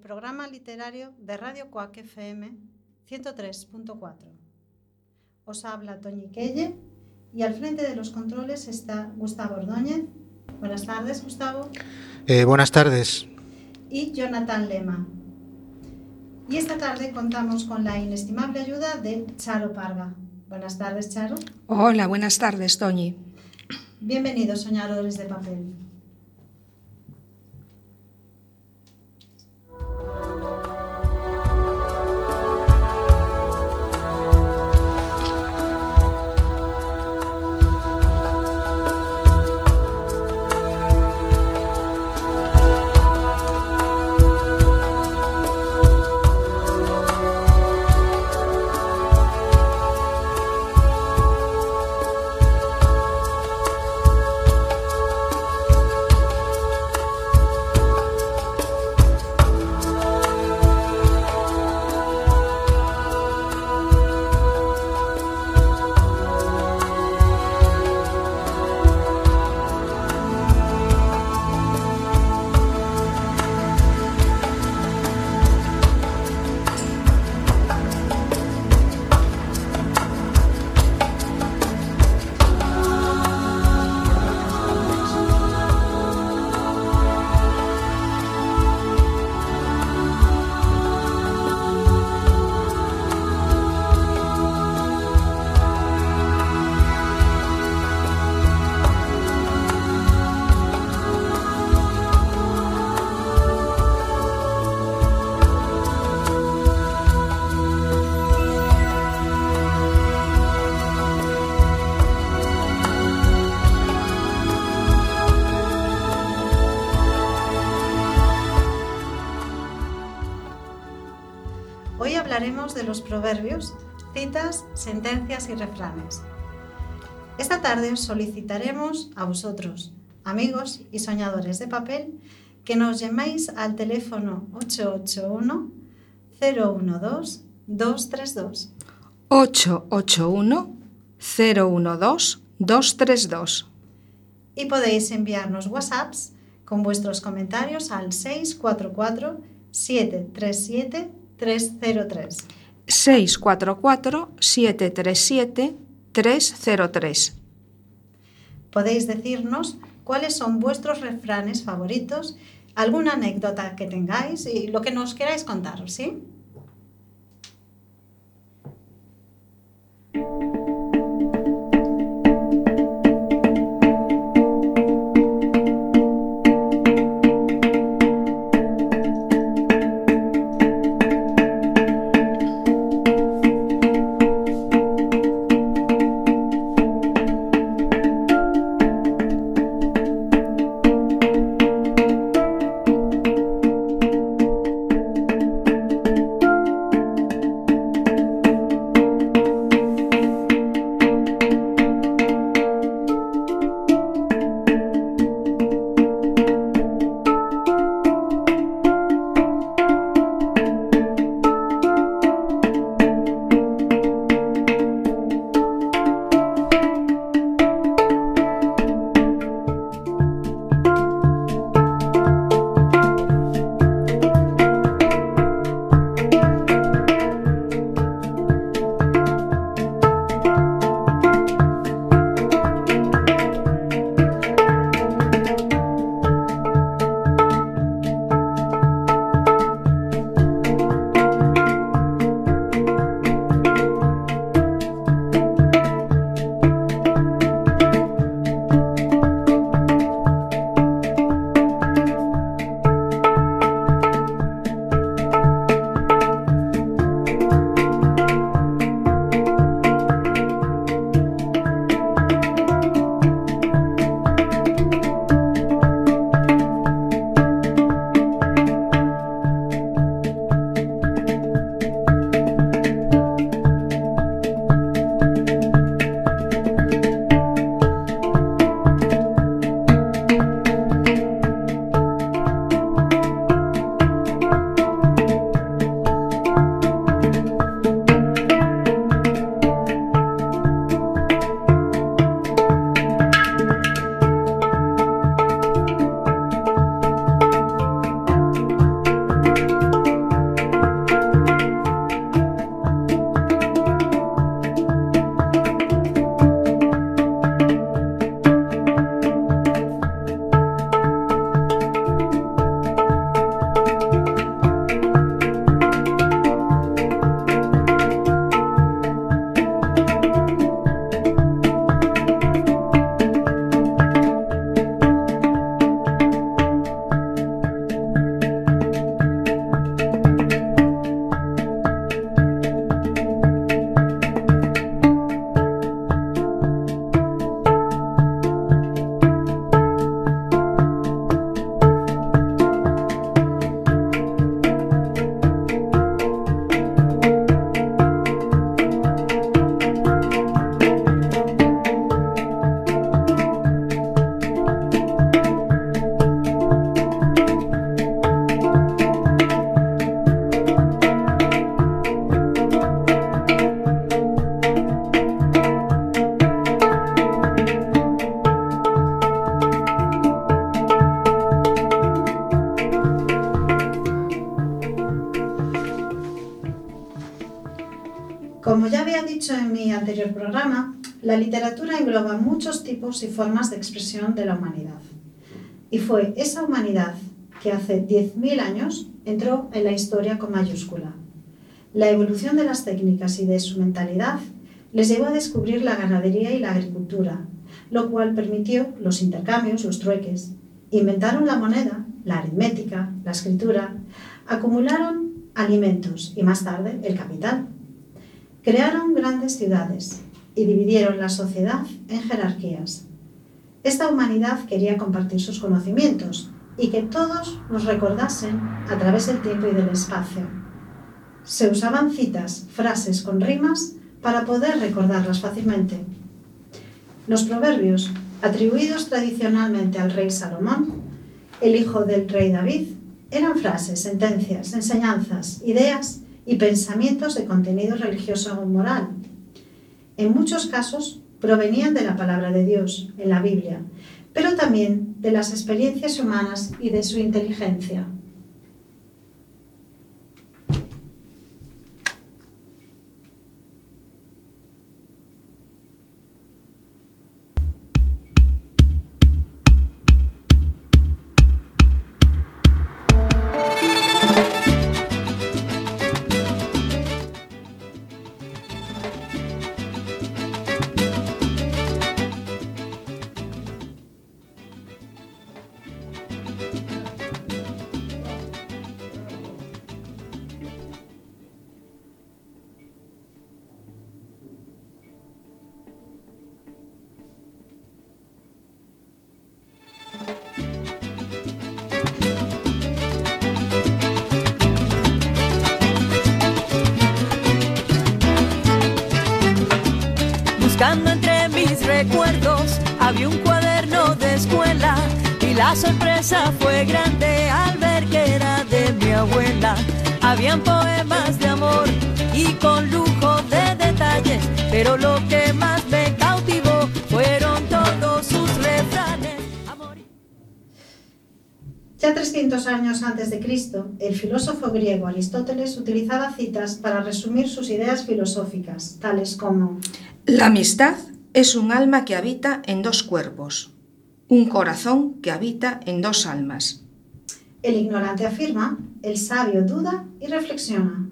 programa literario de Radio Coac FM 103.4. Os habla Toñi Quelle y al frente de los controles está Gustavo Ordóñez. Buenas tardes, Gustavo. Eh, buenas tardes. Y Jonathan Lema. Y esta tarde contamos con la inestimable ayuda de Charo Parga. Buenas tardes, Charo. Hola, buenas tardes, Toñi. Bienvenidos, soñadores de papel. Hablaremos de los proverbios, citas, sentencias y refranes. Esta tarde os solicitaremos a vosotros, amigos y soñadores de papel, que nos llaméis al teléfono 881 012 232. 881 012 232. Y podéis enviarnos WhatsApps con vuestros comentarios al 644 737 303. 644 737 303. Podéis decirnos cuáles son vuestros refranes favoritos, alguna anécdota que tengáis y lo que nos queráis contar, ¿sí? Y formas de expresión de la humanidad. Y fue esa humanidad que hace 10.000 años entró en la historia con mayúscula. La evolución de las técnicas y de su mentalidad les llevó a descubrir la ganadería y la agricultura, lo cual permitió los intercambios, los trueques. Inventaron la moneda, la aritmética, la escritura, acumularon alimentos y más tarde el capital. Crearon grandes ciudades y dividieron la sociedad en jerarquías. Esta humanidad quería compartir sus conocimientos y que todos los recordasen a través del tiempo y del espacio. Se usaban citas, frases con rimas para poder recordarlas fácilmente. Los proverbios, atribuidos tradicionalmente al rey Salomón, el hijo del rey David, eran frases, sentencias, enseñanzas, ideas y pensamientos de contenido religioso o moral. En muchos casos provenían de la palabra de Dios en la Biblia, pero también de las experiencias humanas y de su inteligencia. Sorpresa fue grande al ver que era de mi abuela. Habían poemas de amor y con lujo de detalles, pero lo que más me cautivó fueron todos sus refranes. Amor y- Ya 300 años antes de Cristo, el filósofo griego Aristóteles utilizaba citas para resumir sus ideas filosóficas, tales como La amistad es un alma que habita en dos cuerpos, un corazón que habita en dos almas. el ignorante afirma, el sabio duda y reflexiona.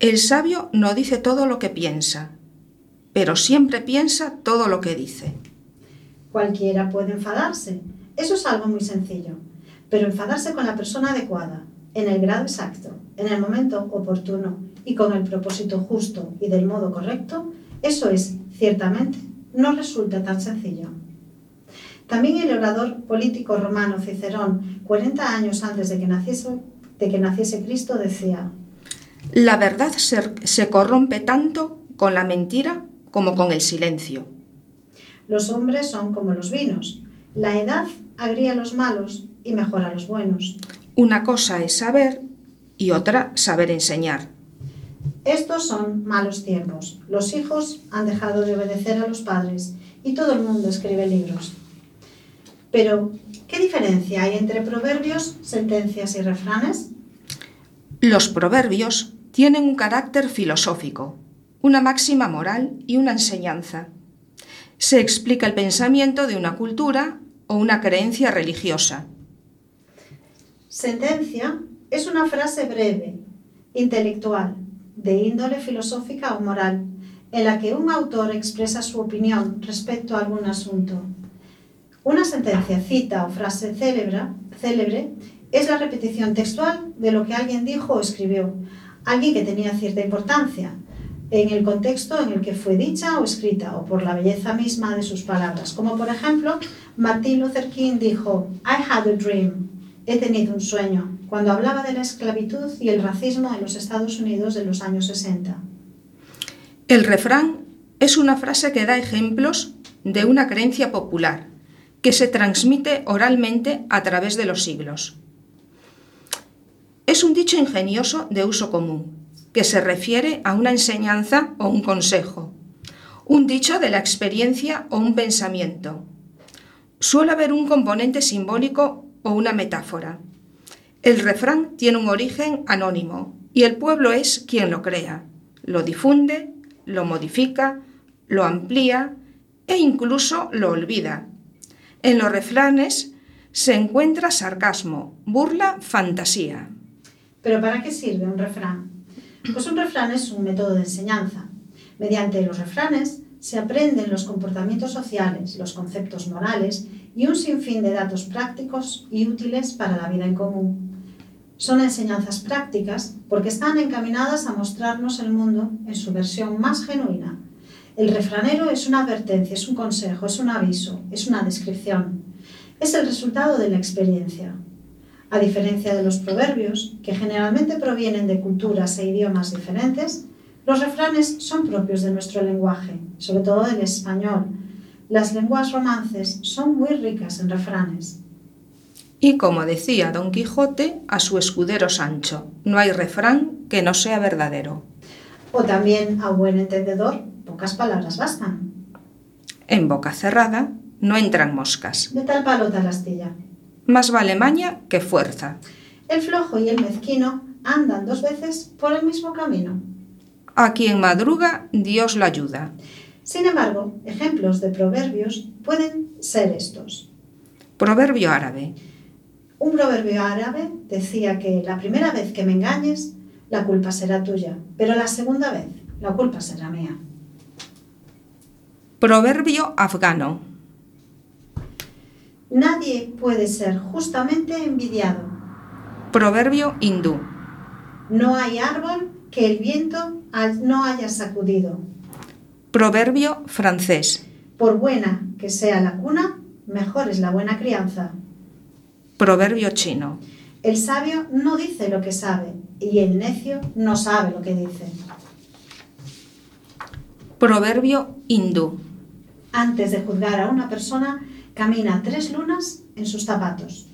El sabio no dice todo lo que piensa, pero siempre piensa todo lo que dice. Cualquiera puede enfadarse, eso es algo muy sencillo, pero enfadarse con la persona adecuada, en el grado exacto, en el momento oportuno y con el propósito justo y del modo correcto, eso es, ciertamente, no resulta tan sencillo. También el orador político romano Cicerón, 40 años antes de que naciese, de que naciese Cristo, decía, La verdad se, se corrompe tanto con la mentira como con el silencio. los hombres son como los vinos, la edad agría a los malos y mejora a los buenos. Una cosa es saber y otra saber enseñar. Estos son malos tiempos. Los hijos han dejado de obedecer a los padres y todo el mundo escribe libros. Pero, ¿qué diferencia hay entre proverbios, sentencias y refranes? Los proverbios tienen un carácter filosófico, una máxima moral y una enseñanza. Se explica el pensamiento de una cultura o una creencia religiosa. Sentencia es una frase breve, intelectual, de índole filosófica o moral, en la que un autor expresa su opinión respecto a algún asunto. Una sentencia, cita o frase célebre, es la repetición textual de lo que alguien dijo o escribió, alguien que tenía cierta importancia, en el contexto en el que fue dicha o escrita, o por la belleza misma de sus palabras. Como por ejemplo, Martin Luther King dijo, I had a dream, he tenido un sueño, cuando hablaba de la esclavitud y el racismo en los Estados Unidos de los años 60. El refrán es una frase que da ejemplos de una creencia popular que se transmite oralmente a través de los siglos. Es un dicho ingenioso de uso común, que se refiere a una enseñanza o un consejo, un dicho de la experiencia o un pensamiento. Suele haber un componente simbólico o una metáfora. El refrán tiene un origen anónimo y el pueblo es quien lo crea, lo difunde, lo modifica, lo amplía e incluso lo olvida. En los refranes se encuentra sarcasmo, burla, fantasía. ¿Pero para qué sirve un refrán? Pues un refrán es un método de enseñanza. Mediante los refranes se aprenden los comportamientos sociales, los conceptos morales y un sinfín de datos prácticos y útiles para la vida en común. Son enseñanzas prácticas porque están encaminadas a mostrarnos el mundo en su versión más genuina. El refranero es una advertencia, es un consejo, es un aviso, es una descripción. Es el resultado de la experiencia. A diferencia de los proverbios, que generalmente provienen de culturas e idiomas diferentes, los refranes son propios de nuestro lenguaje, sobre todo del español. Las lenguas romances son muy ricas en refranes. Y como decía Don Quijote a su escudero Sancho, no hay refrán que no sea verdadero. O también a buen entendedor, pocas palabras bastan. En boca cerrada no entran moscas. De tal palo tal astilla. Más vale maña que fuerza. El flojo y el mezquino andan dos veces por el mismo camino. A quien madruga, Dios la ayuda. Sin embargo, ejemplos de proverbios pueden ser estos. Proverbio árabe. Un proverbio árabe decía que la primera vez que me engañes, la culpa será tuya, pero la segunda vez, la culpa será mía. Proverbio afgano. Nadie puede ser justamente envidiado. Proverbio hindú. No hay árbol que el viento no haya sacudido. Proverbio francés. Por buena que sea la cuna, mejor es la buena crianza. Proverbio chino. El sabio no dice lo que sabe y el necio no sabe lo que dice. Proverbio hindú. Antes de juzgar a una persona, camina tres lunas en sus zapatos.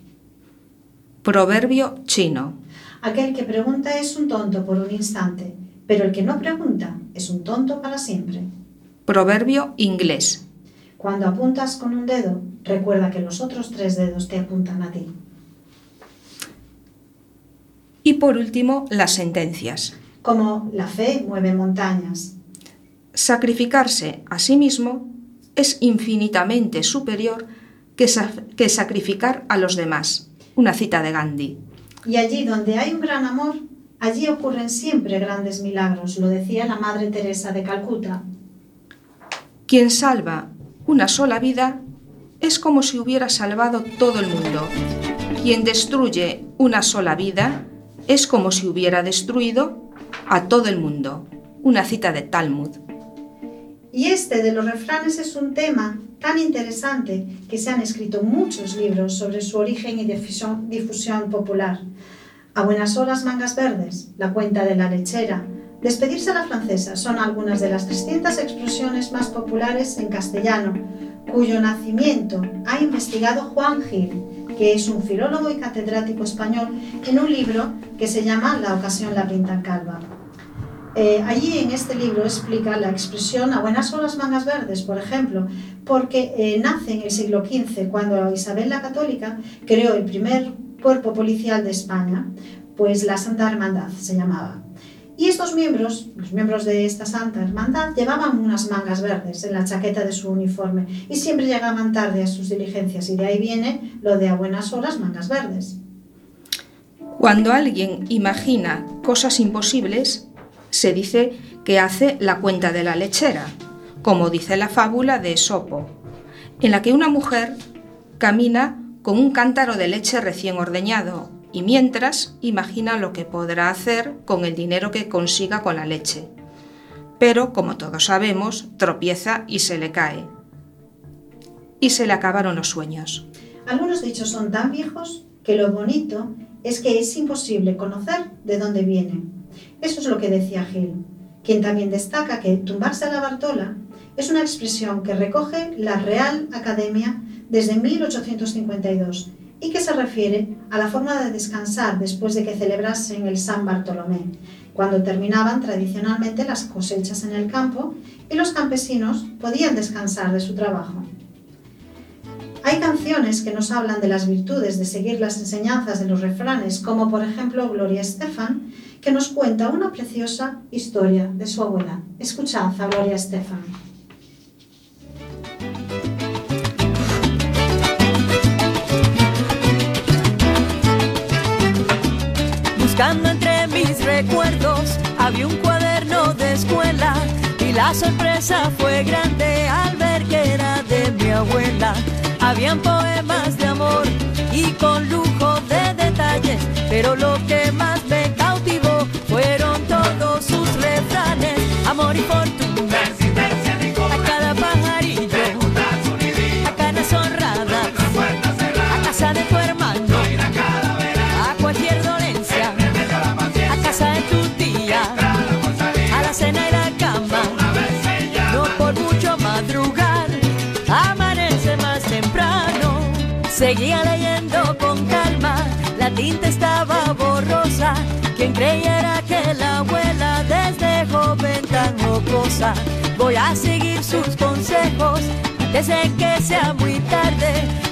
Proverbio chino. Aquel que pregunta es un tonto por un instante, pero el que no pregunta es un tonto para siempre. Proverbio inglés. Cuando apuntas con un dedo, recuerda que los otros tres dedos te apuntan a ti. Y por último, las sentencias. Como la fe mueve montañas. Sacrificarse a sí mismo es infinitamente superior que, que sacrificar a los demás. Una cita de Gandhi. Y allí donde hay un gran amor, allí ocurren siempre grandes milagros, lo decía la Madre Teresa de Calcuta. Quien salva una sola vida es como si hubiera salvado todo el mundo. Quien destruye una sola vida es como si hubiera destruido a todo el mundo. Una cita de Talmud. Y este de los refranes es un tema tan interesante que se han escrito muchos libros sobre su origen y difusión, popular. A buenas horas mangas verdes, la cuenta de la lechera, despedirse a la francesa son algunas de las 300 expresiones más populares en castellano, cuyo nacimiento ha investigado Juan Gil, que es un filólogo y catedrático español, en un libro que se llama La ocasión la pinta calva. Eh, allí en este libro explica la expresión a buenas horas mangas verdes, por ejemplo, porque eh, nace en el siglo XV, cuando Isabel la Católica creó el primer cuerpo policial de España, pues la Santa Hermandad se llamaba. Y estos miembros, los miembros de esta Santa Hermandad, llevaban unas mangas verdes en la chaqueta de su uniforme y siempre llegaban tarde a sus diligencias y de ahí viene lo de a buenas horas mangas verdes. Cuando alguien imagina cosas imposibles, se dice que hace la cuenta de la lechera, como dice la fábula de Esopo, en la que una mujer camina con un cántaro de leche recién ordeñado y mientras imagina lo que podrá hacer con el dinero que consiga con la leche. Pero, como todos sabemos, tropieza y se le cae. Y se le acabaron los sueños. Algunos dichos son tan viejos que lo bonito es que es imposible conocer de dónde vienen. Eso es lo que decía Gil, quien también destaca que tumbarse a la Bartola es una expresión que recoge la Real Academia desde 1852 y que se refiere a la forma de descansar después de que celebrasen el San Bartolomé, cuando terminaban tradicionalmente las cosechas en el campo y los campesinos podían descansar de su trabajo. Hay canciones que nos hablan de las virtudes de seguir las enseñanzas de los refranes, como por ejemplo Gloria Estefan, que nos cuenta una preciosa historia de su abuela. Escuchad a Gloria Estefan. Buscando entre mis recuerdos, había un cuaderno de escuela y la sorpresa fue grande al ver que era de mi abuela. Habían poemas de amor y con lujo de detalles, pero lo que más me cautivó fueron todos sus refranes, amor y fortuna. Seguía leyendo con calma, la tinta estaba borrosa. Quien creyera que la abuela desde joven tan jocosa, voy a seguir sus consejos desde que sea muy tarde.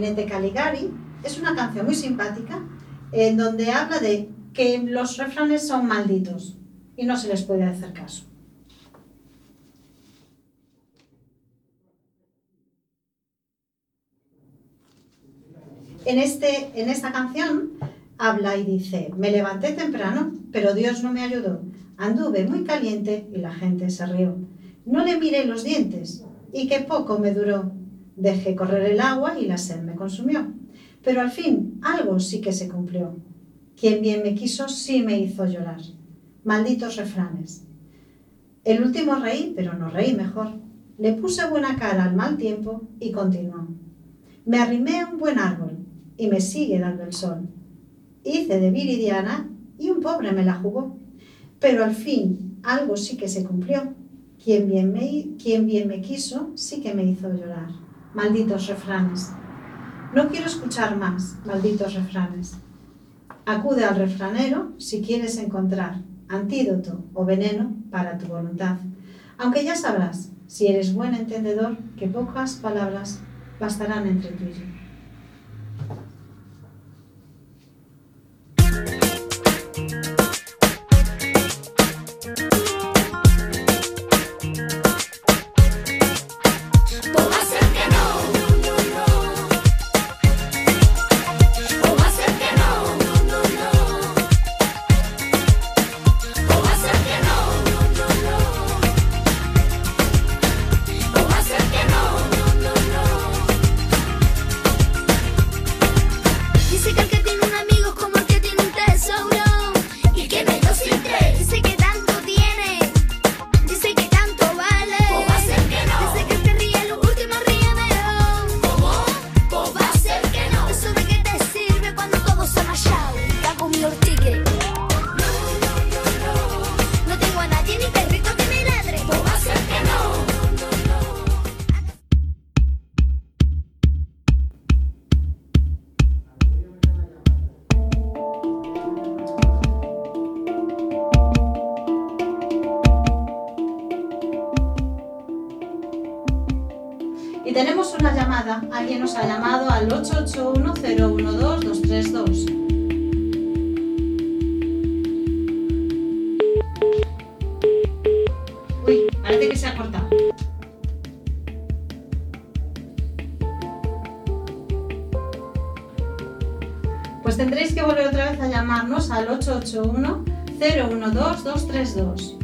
Gabinete Caligari es una canción muy simpática en donde habla de que los refranes son malditos y no se les puede hacer caso. En, este, en esta canción habla y dice, me levanté temprano, pero Dios no me ayudó. Anduve muy caliente y la gente se rió. No le miré los dientes y que poco me duró. Dejé correr el agua y la sed me consumió. Pero al fin algo sí que se cumplió. Quien bien me quiso sí me hizo llorar. Malditos refranes. El último reí, pero no reí mejor. Le puse buena cara al mal tiempo y continuó. Me arrimé a un buen árbol y me sigue dando el sol. Hice de viridiana y un pobre me la jugó. Pero al fin algo sí que se cumplió. Quien bien me, quien bien me quiso sí que me hizo llorar. Malditos refranes. No quiero escuchar más, malditos refranes. Acude al refranero si quieres encontrar antídoto o veneno para tu voluntad. Aunque ya sabrás, si eres buen entendedor, que pocas palabras bastarán entre tú y yo. Al 881-012-232.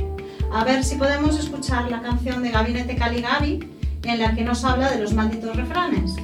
A ver si podemos escuchar la canción de Gabinete Caligari en la que nos habla de los malditos refranes.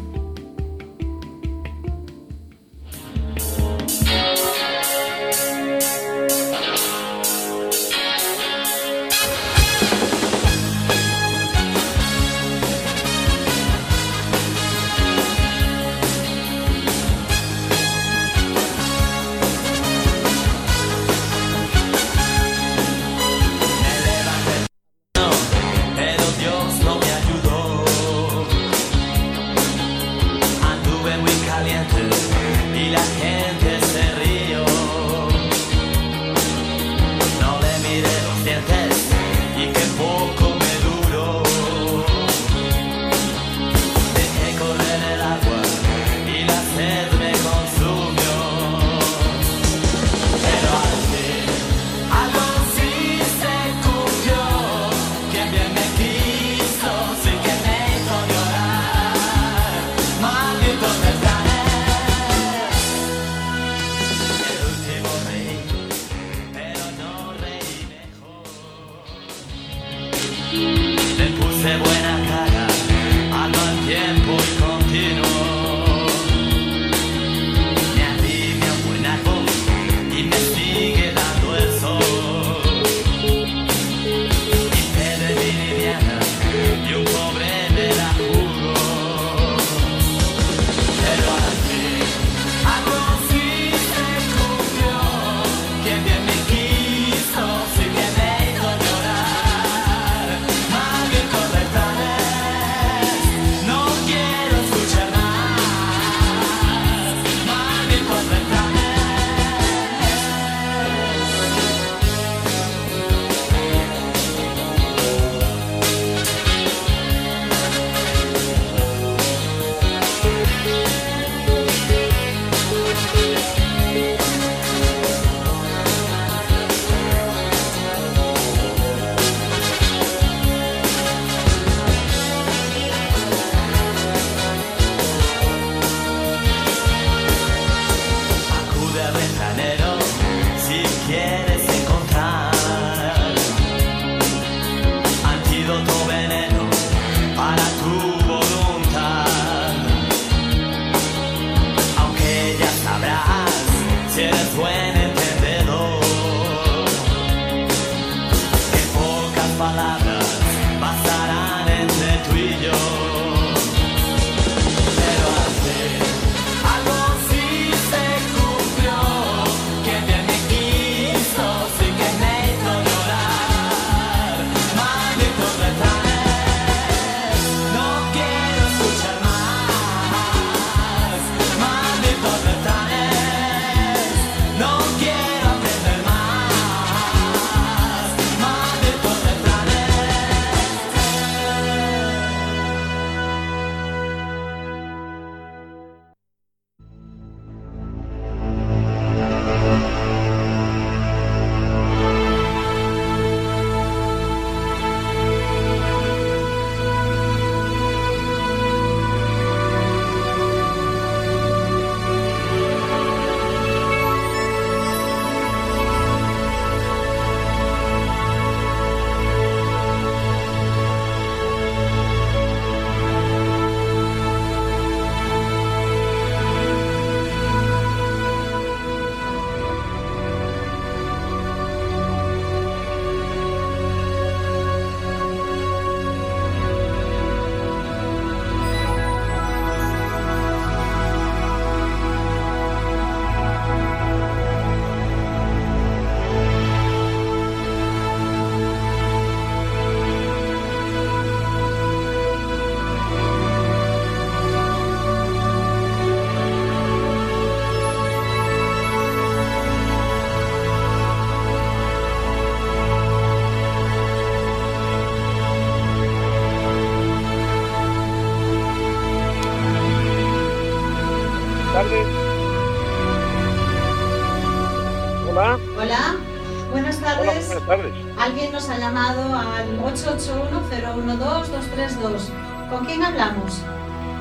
Llamado al 881-012-232. ¿Con quién hablamos?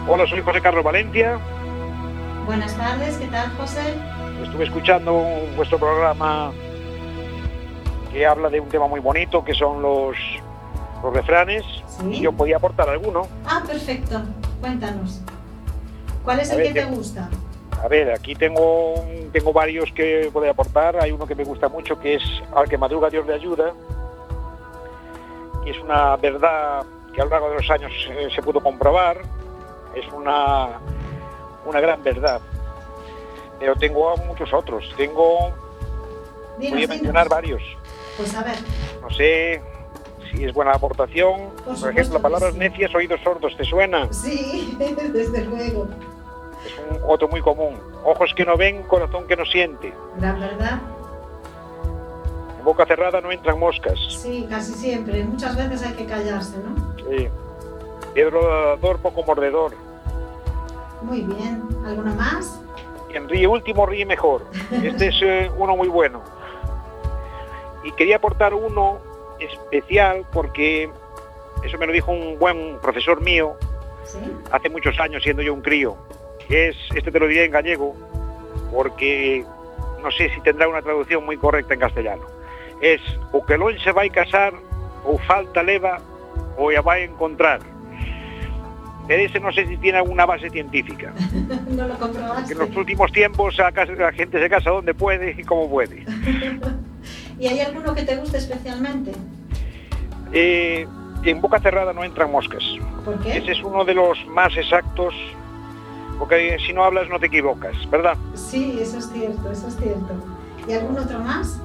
Hola, soy José Carlos Valencia. Buenas tardes, ¿qué tal, José? Estuve escuchando vuestro programa que habla de un tema muy bonito, que son los, los refranes. Sí. Y yo podía aportar alguno. Ah, perfecto. Cuéntanos. ¿Cuál es A el ver, que te ¿qué- gusta? A ver, aquí tengo, tengo varios que puedo aportar. Hay uno que me gusta mucho, que es Al que madruga Dios le ayuda. Y es una verdad que a lo largo de los años eh, se pudo comprobar. Es una, una gran verdad. Pero tengo muchos otros. Tengo, Dinos, voy a dinos. mencionar varios. Pues a ver, No sé si es buena aportación. Por ejemplo, la que palabra sí. necias, oídos sordos, ¿te suena? sí, desde luego. Es un otro muy común. Ojos que no ven, corazón que no siente. Gran verdad. Boca cerrada no entran moscas. Sí, casi siempre. Muchas veces hay que callarse, ¿no? Sí. Piedro dador, poco mordedor. Muy bien. ¿Alguno más? Quien ríe último ríe mejor. Este es eh, uno muy bueno. Y quería aportar uno especial porque eso me lo dijo un buen profesor mío Sí. hace muchos años siendo yo un crío. Es, este te lo diré en gallego porque no sé si tendrá una traducción muy correcta en castellano. Es o que non se vai casar ou falta leva o ya va a encontrar. Pero ese no sé si tiene alguna base científica. no lo comprobaste. en los últimos tiempos la gente se casa donde puede y como puede. ¿Y hay alguno que te guste especialmente? Eh, en boca cerrada no entran moscas. ¿Por qué? Ese es uno de los más exactos, porque si no hablas no te equivocas, ¿verdad? Sí, eso es cierto, eso es cierto. ¿Y algún otro más?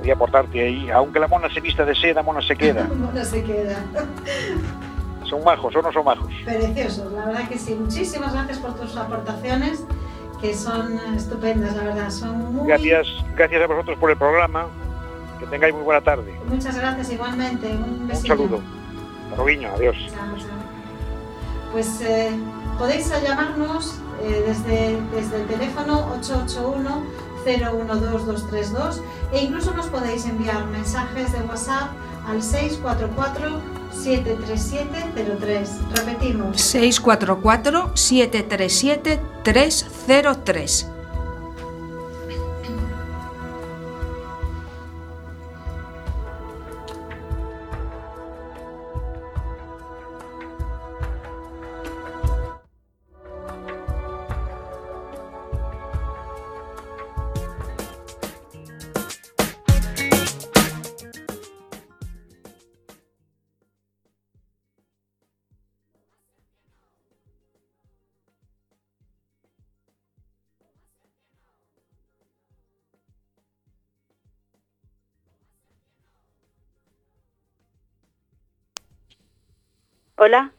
Voy a aportarte ahí. Aunque la mona se vista de seda, mona se queda. No se queda. ¿Son majos o no son majos? Preciosos, la verdad que sí. Muchísimas gracias por tus aportaciones, que son estupendas, la verdad. Son muy... Gracias, gracias a vosotros por el programa. Que tengáis muy buena tarde. Muchas gracias igualmente. Un Un besito. saludo. Hasta luego, adiós. Chao, chao. Pues eh, podéis llamarnos eh, desde, desde el teléfono 881-012-232 e incluso nos podéis enviar mensajes de WhatsApp al 644-73703. Repetimos, 644-737-303. Hola,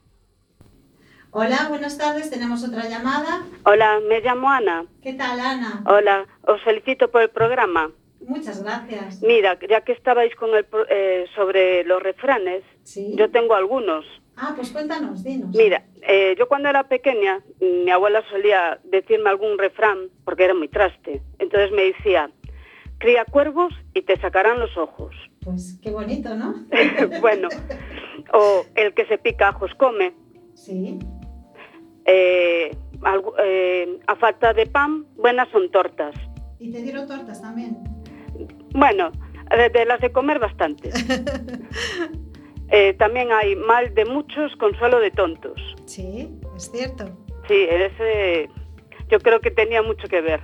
hola, buenas tardes, tenemos otra llamada. hola, me llamo Ana. ¿Qué tal, Ana? Hola, os felicito por el programa. Muchas gracias. Mira, ya que estabais con el eh, sobre los refranes, Sí. yo tengo algunos. Ah, pues cuéntanos, dinos. Mira, eh, yo cuando era pequeña, mm, mi abuela solía decirme algún refrán, porque era muy traste. Entonces me decía, cría cuervos y te sacarán los ojos. Pues qué bonito, ¿no? bueno, o el que se pica ajos come. Sí. Eh, eh, a falta de pan, buenas son tortas. Y te dieron tortas también. Bueno, de, de las de comer bastante. Eh, también hay mal de muchos, consuelo de tontos. Sí, es cierto. Sí, ese yo creo que tenía mucho que ver.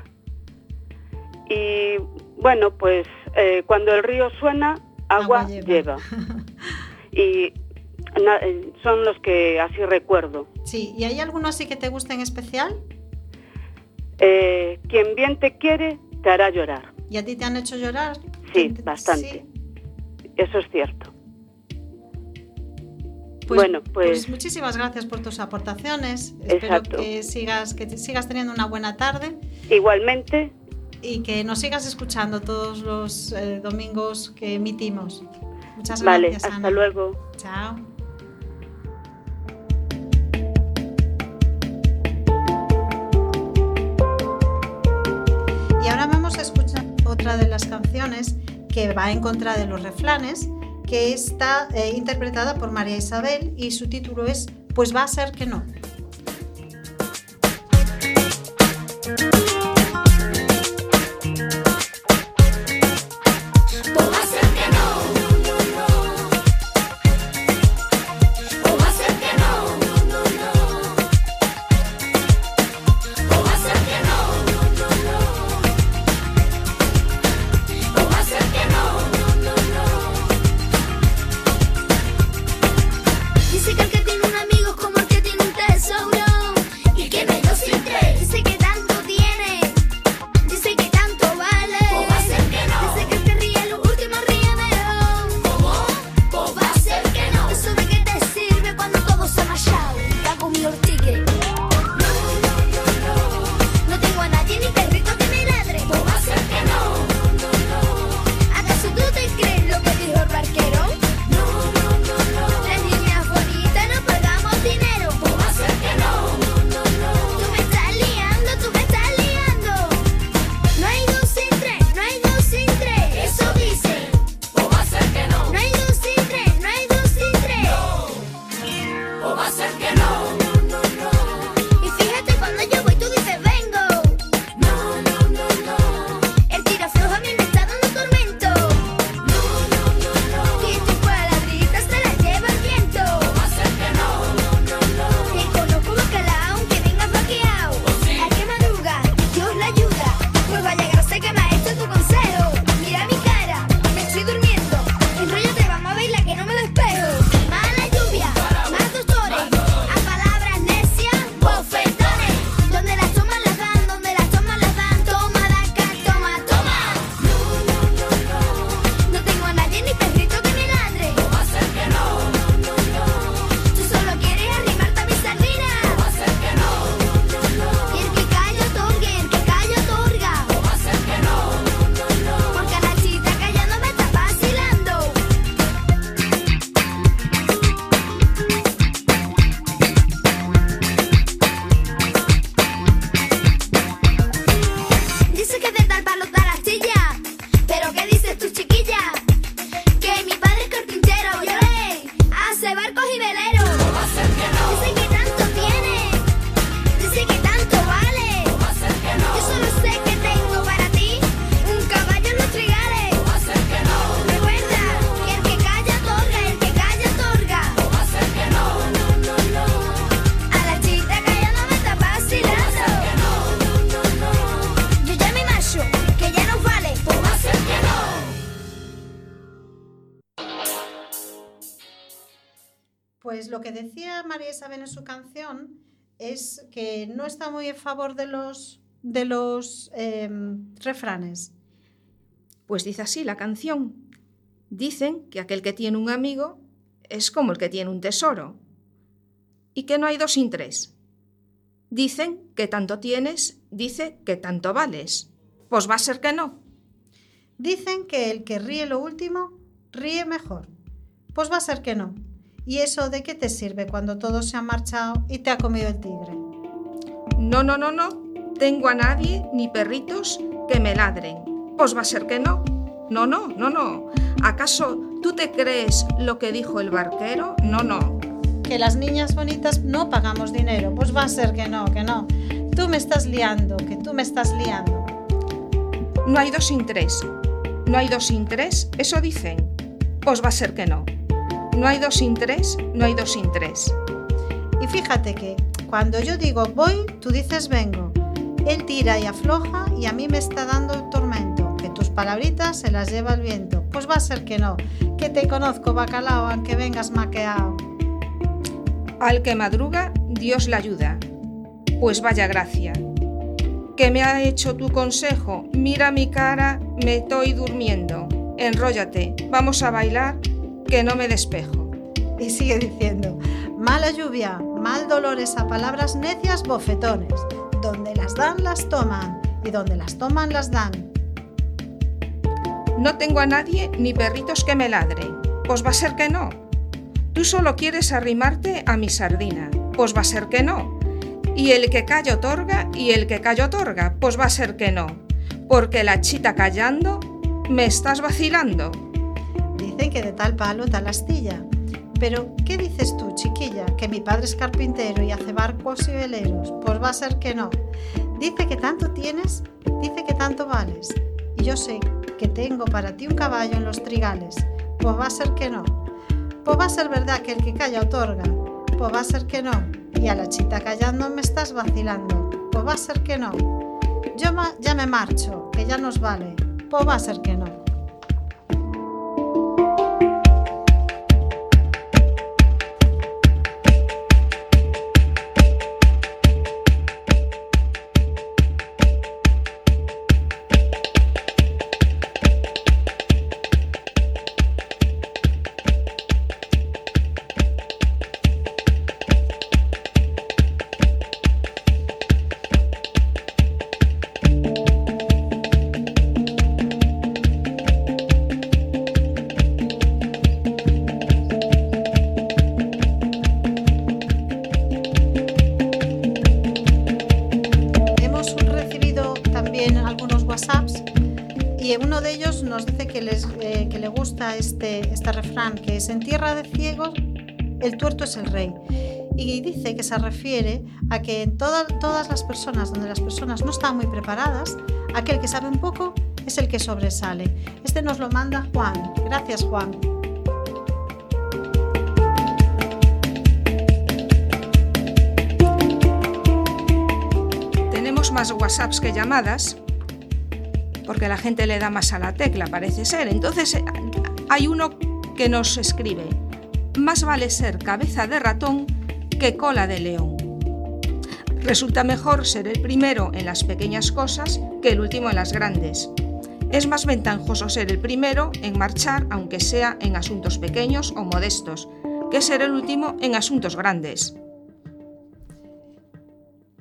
Y bueno, pues eh, cuando el río suena, agua, Agua lleva. lleva. Y na- eh, son los que así recuerdo. Sí, ¿y hay alguno así que te guste en especial? Eh, quien bien te quiere, te hará llorar. ¿Y a ti te han hecho llorar? Sí, ¿Te- bastante. sí? Eso es cierto. Pues, Bueno, pues pues- muchísimas gracias por tus aportaciones. Espero que sigas, que sigas teniendo una buena tarde Igualmente, y que nos sigas escuchando todos los eh, domingos que emitimos. Muchas vale, gracias, hasta Ana. luego. Chao. Y ahora vamos a escuchar otra de las canciones que va en contra de los refranes, que está eh, interpretada por María Isabel y su título es Pues va a ser que no. En su canción es que no está muy en favor de los, de los em, refranes. Pues dice así la canción. Dicen que aquel que tiene un amigo es como el que tiene un tesoro. Y que no hay dos sin tres. Dicen que tanto tienes, dice que tanto vales. Pues va a ser que no. Dicen que el que ríe lo último, ríe mejor. Pues va a ser que no. ¿Y eso de qué te sirve cuando todo se ha marchado y te ha comido el tigre? No, no, no, no. Tengo a nadie ni perritos que me ladren. Pues va a ser que no. No, no, no, no. ¿Acaso tú te crees lo que dijo el barquero? No, no. Que las niñas bonitas no pagamos dinero. Pues va a ser que no, que no. Tú me estás liando, que tú me estás liando. No hay dos sin tres. No hay dos sin tres, eso dicen. Pues va a ser que no. No hay dos sin tres, no hay dos sin tres. Y fíjate que cuando yo digo voy, tú dices vengo. Él tira y afloja y a mí me está dando tormento. Que tus palabritas se las lleva el viento. Pues va a ser que no. Que te conozco, bacalao, aunque vengas maqueado. Al que madruga, Dios le ayuda. Pues vaya gracia. ¿Qué me ha hecho tu consejo? Mira mi cara, me estoy durmiendo. Enróllate, vamos a bailar, que no me despejo. Y sigue diciendo, mala lluvia, mal dolores a palabras necias, bofetones. Donde las dan, las toman. Y donde las toman, las dan. No tengo a nadie ni perritos que me ladren. Pues va a ser que no. Tú solo quieres arrimarte a mi sardina. Pues va a ser que no. Y el que calla otorga y el que calla otorga. Pues va a ser que no. Porque la chita callando ¿Me estás vacilando? Dicen que de tal palo tal astilla. Pero, ¿qué dices tú, chiquilla? ¿Que mi padre es carpintero y hace barcos y veleros? Pues va a ser que no. Dice que tanto tienes, dice que tanto vales. Y yo sé que tengo para ti un caballo en los trigales. Pues va a ser que no. Pues va a ser verdad que el que calla otorga. Pues va a ser que no. Y a la chita callando me estás vacilando. Pues va a ser que no. Yo ya me marcho, que ya nos vale. Pues va a ser que no. El tuerto es el rey. Y dice que se refiere a que en toda- todas las personas, donde las personas no están muy preparadas, aquel que sabe un poco es el que sobresale. Este nos lo manda Juan. Gracias Juan. Tenemos más WhatsApps que llamadas, porque la gente le da más a la tecla, parece ser. Entonces, eh, hay uno que nos escribe, más vale ser cabeza de ratón que cola de león. Resulta mejor ser el primero en las pequeñas cosas que el último en las grandes. Es más ventajoso ser el primero en marchar, aunque sea en asuntos pequeños o modestos, que ser el último en asuntos grandes.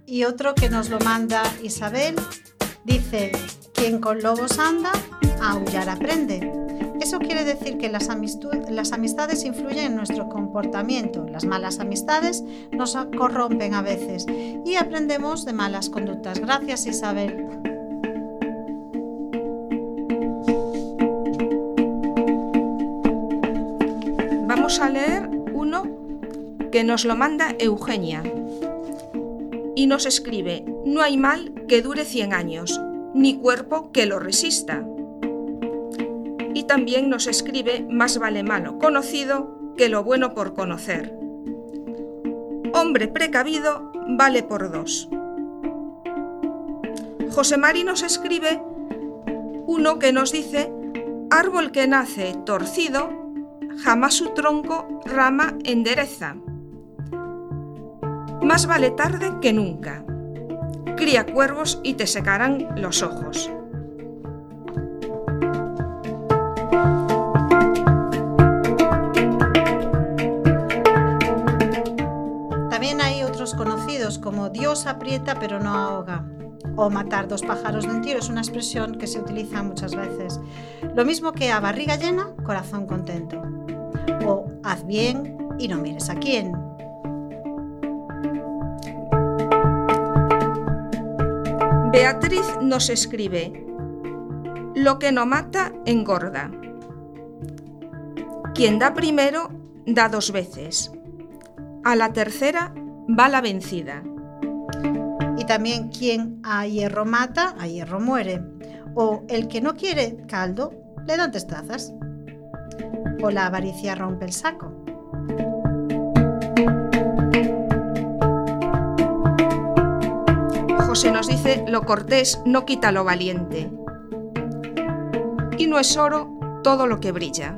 Y otro que nos lo manda Isabel dice, quien con lobos anda, aullar aprende. Eso quiere decir que las, las amistades influyen en nuestro comportamiento. Las malas amistades nos corrompen a veces y aprendemos de malas conductas. Gracias Isabel. Vamos a leer uno que nos lo manda Eugenia y nos escribe, no hay mal que dure 100 años, ni cuerpo que lo resista. Y también nos escribe, más vale malo conocido que lo bueno por conocer. Hombre precavido vale por dos. José Mari nos escribe uno que nos dice, árbol que nace torcido, jamás su tronco rama endereza. Más vale tarde que nunca. Cría cuervos y te secarán los ojos. Dios aprieta pero no ahoga. O matar dos pájaros de un tiro es una expresión que se utiliza muchas veces. Lo mismo que a barriga llena, corazón contento. O haz bien y no mires a quién. Beatriz nos escribe, lo que no mata engorda. Quien da primero da dos veces. A la tercera va la vencida. Y también quien a hierro mata, a hierro muere. O el que no quiere caldo, le dan testazas. O la avaricia rompe el saco. José nos dice, lo cortés no quita lo valiente. Y no es oro todo lo que brilla.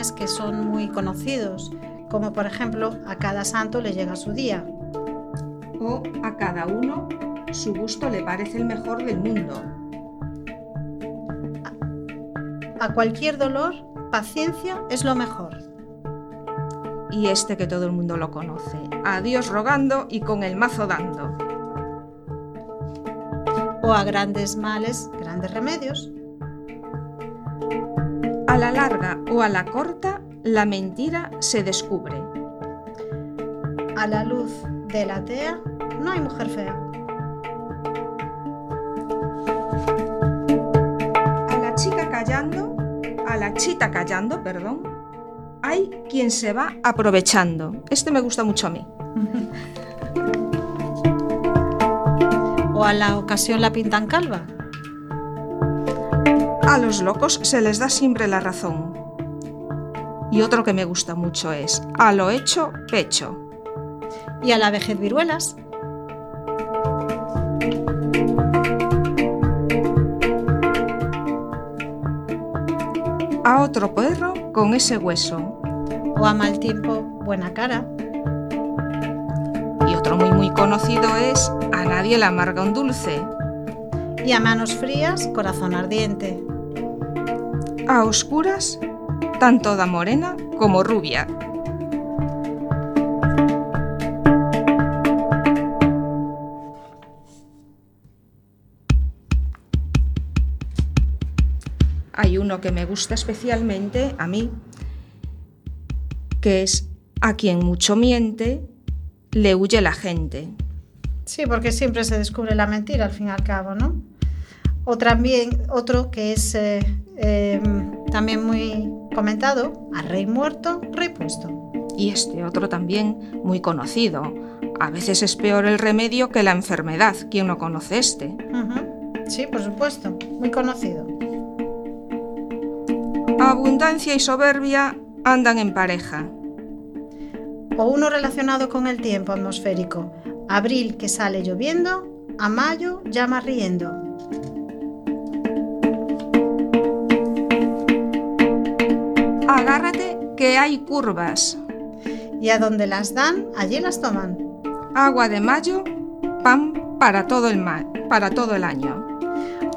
Refranes que son muy conocidos, como por ejemplo, a cada santo le llega su día. O a cada uno su gusto le parece el mejor del mundo. A cualquier dolor, paciencia es lo mejor. Y este que todo el mundo lo conoce, a Dios rogando y con el mazo dando. O a grandes males, grandes remedios. A la larga o a la corta, la mentira se descubre. A la luz de la tea no hay mujer fea. A la chica callando, a la chita callando, perdón, hay quien se va aprovechando. Este me gusta mucho a mí. O a la ocasión la pintan calva. A los locos se les da siempre la razón. Y otro que me gusta mucho es a lo hecho, pecho. Y a la vejez viruelas. A otro perro con ese hueso. O a mal tiempo, buena cara. Y otro muy muy conocido es a nadie le amarga un dulce. Y a manos frías, corazón ardiente. A oscuras, tanto da morena como rubia. Hay uno que me gusta especialmente a mí, que es a quien mucho miente, le huye la gente. Sí, porque siempre se descubre la mentira al fin y al cabo, ¿no? O también otro que es eh, eh, también muy comentado, a rey muerto, rey puesto. Y este otro también muy conocido. A veces es peor el remedio que la enfermedad. ¿Quién no conoce este? Sí, por supuesto, muy conocido. Abundancia y soberbia andan en pareja. O uno relacionado con el tiempo atmosférico. Abril que sale lloviendo, a mayo llama riendo. Agárrate que hay curvas. Y a donde las dan, allí las toman. Agua de mayo, pan para todo el, para todo el año.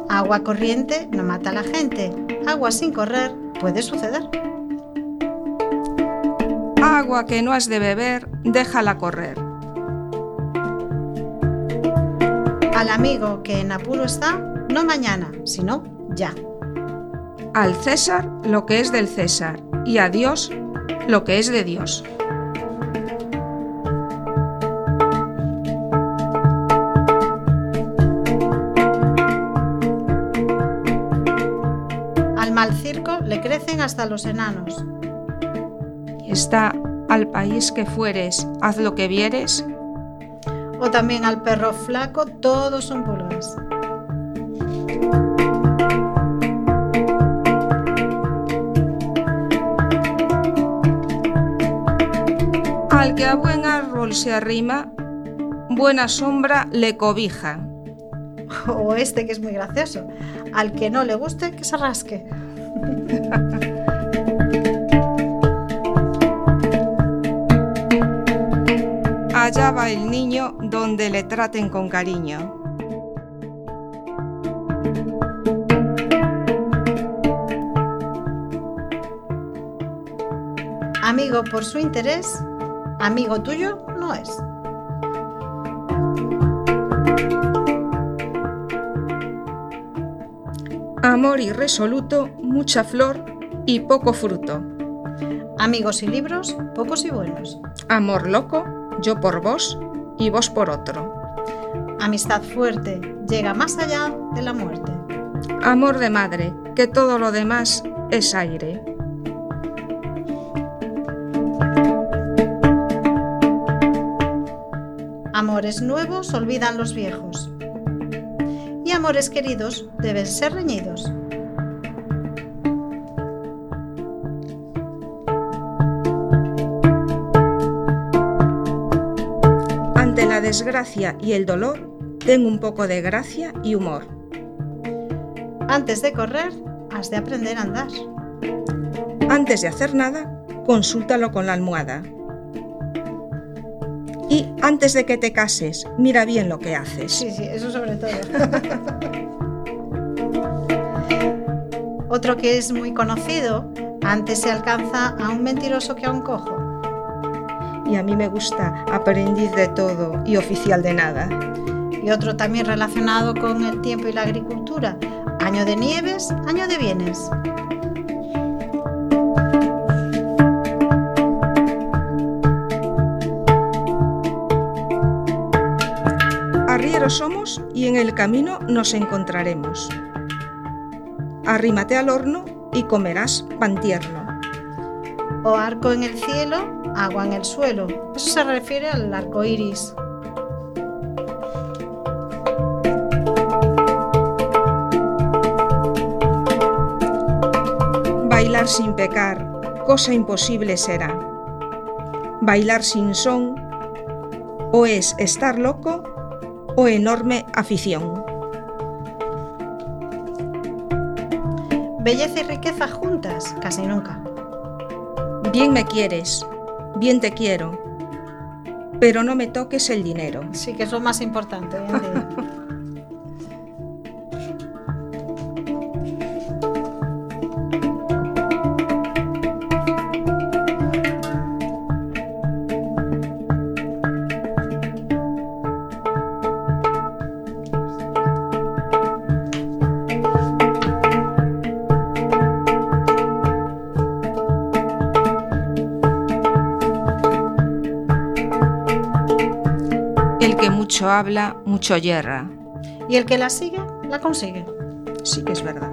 Agua corriente no mata a la gente. Agua sin correr puede suceder. Agua que no has de beber, déjala correr. Al amigo que en apuro está, no mañana, sino ya. Al César lo que es del César y a Dios lo que es de Dios. Al mal circo le crecen hasta los enanos. Está al país que fueres, haz lo que vieres. O también al perro flaco, todos son pulgas. Al que a buen árbol se arrima, buena sombra le cobija. O este que es muy gracioso. Al que no le guste, que se rasque. Allá va el niño donde le traten con cariño. Amigo por su interés, amigo tuyo no es. Amor irresoluto, mucha flor y poco fruto. Amigos y libros, pocos y buenos. Amor loco, yo por vos y vos por otro. Amistad fuerte, llega más allá de la muerte. Amor de madre, que todo lo demás es aire. Amores nuevos olvidan los viejos. Y amores queridos deben ser reñidos. Ante la desgracia y el dolor, ten un poco de gracia y humor. Antes de correr, has de aprender a andar. Antes de hacer nada, consúltalo con la almohada. Y antes de que te cases, mira bien lo que haces. Sí, sí, eso sobre todo. Otro que es muy conocido, antes se alcanza a un mentiroso que a un cojo. Y a mí me gusta aprendiz de todo y oficial de nada. Y otro también relacionado con el tiempo y la agricultura, año de nieves, año de bienes. Arrieros somos y en el camino nos encontraremos. Arrímate al horno y comerás pan tierno. O arco en el cielo, agua en el suelo. Eso se refiere al arco iris. Bailar sin pecar, cosa imposible será. Bailar sin son, o es estar loco o enorme afición. Belleza y riqueza juntas, casi nunca. Bien me quieres, bien te quiero, pero no me toques el dinero. Sí, que es lo más importante hoy en día. habla, mucho yerra. Y el que la sigue, la consigue. Sí que es verdad.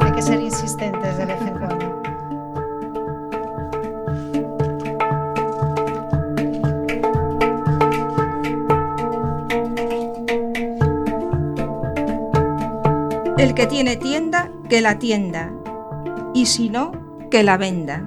Hay que ser insistentes de vez en cuando. El que tiene tienda, que la tienda. Y si no, que la venda.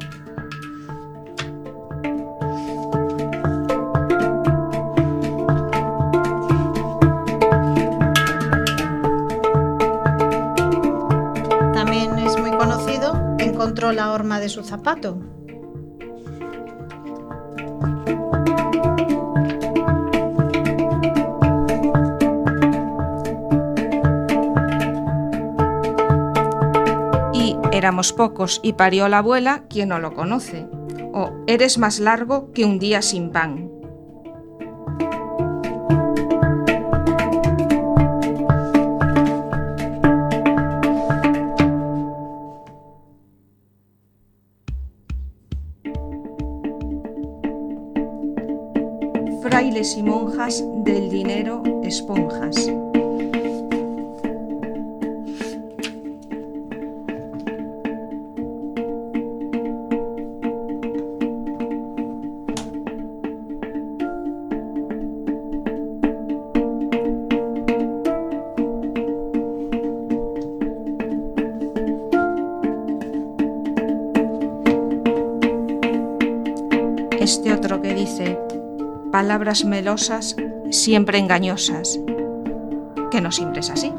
También es muy conocido, encontró la horma de su zapato. Y éramos pocos y parió la abuela quien no lo conoce. O eres más largo que un día sin pan. Frailes y monjas del dinero esponjas. Palabras melosas, siempre engañosas. Que no siempre es así.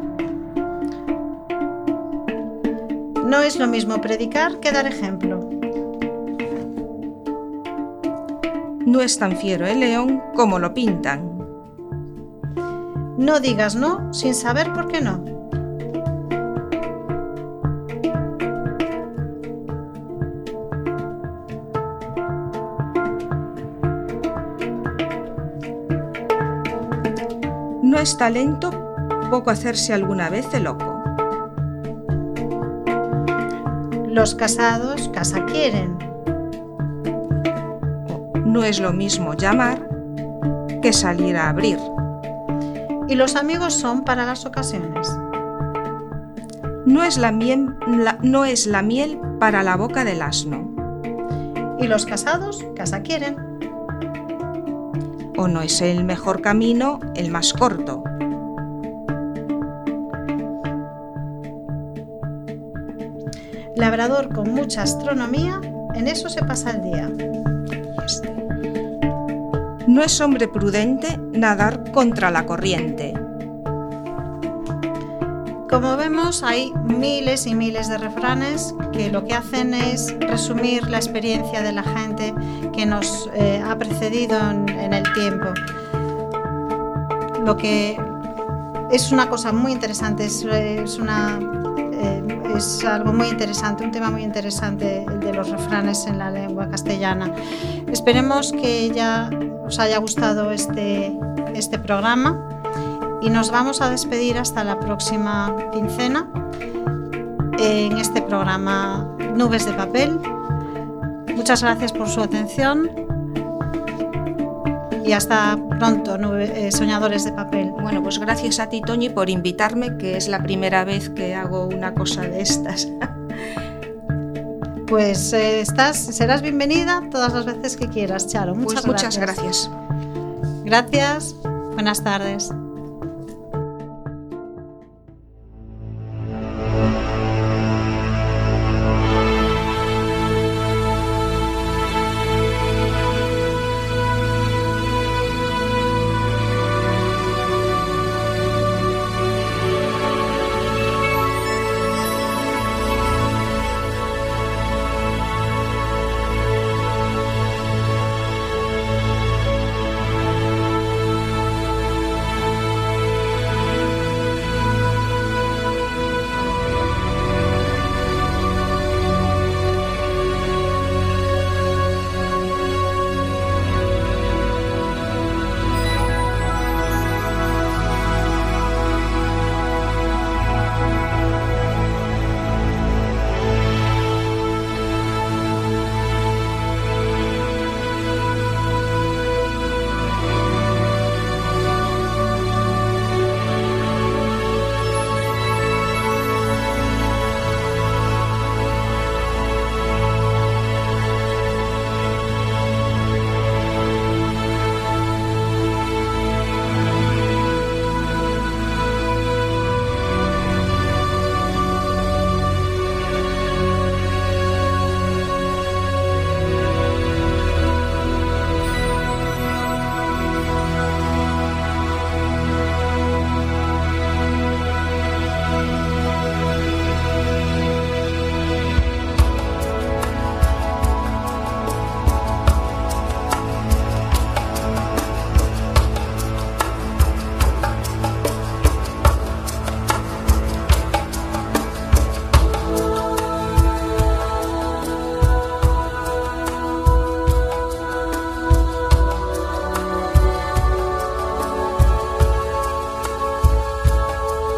No es lo mismo predicar que dar ejemplo. No es tan fiero el león como lo pintan. No digas no sin saber por qué no. Es talento poco hacerse alguna vez de loco. Los casados casa quieren. No es lo mismo llamar que salir a abrir. Y los amigos son para las ocasiones. No es la miel, la- no es la miel para la boca del asno. Y los casados casa quieren. O no es el mejor camino el más corto. Labrador con mucha astronomía, en eso se pasa el día. No es hombre prudente nadar contra la corriente. Como vemos, hay miles y miles de refranes que lo que hacen es resumir la experiencia de la gente que nos eh, ha precedido en, en el tiempo. Lo que es una cosa muy interesante, es, es una, eh, es algo muy interesante, un tema muy interesante de los refranes en la lengua castellana. Esperemos que ya os haya gustado este, este programa y nos vamos a despedir hasta la próxima quincena en este programa Nubes de Papel. Muchas gracias por su atención y hasta pronto, nube- eh, soñadores de papel. Bueno, pues gracias a ti, Toñi, por invitarme, que es la primera vez que hago una cosa de estas. Pues eh, estás, serás bienvenida todas las veces que quieras, Charo. Muchas Pues muchas gracias. gracias. Gracias. Buenas tardes.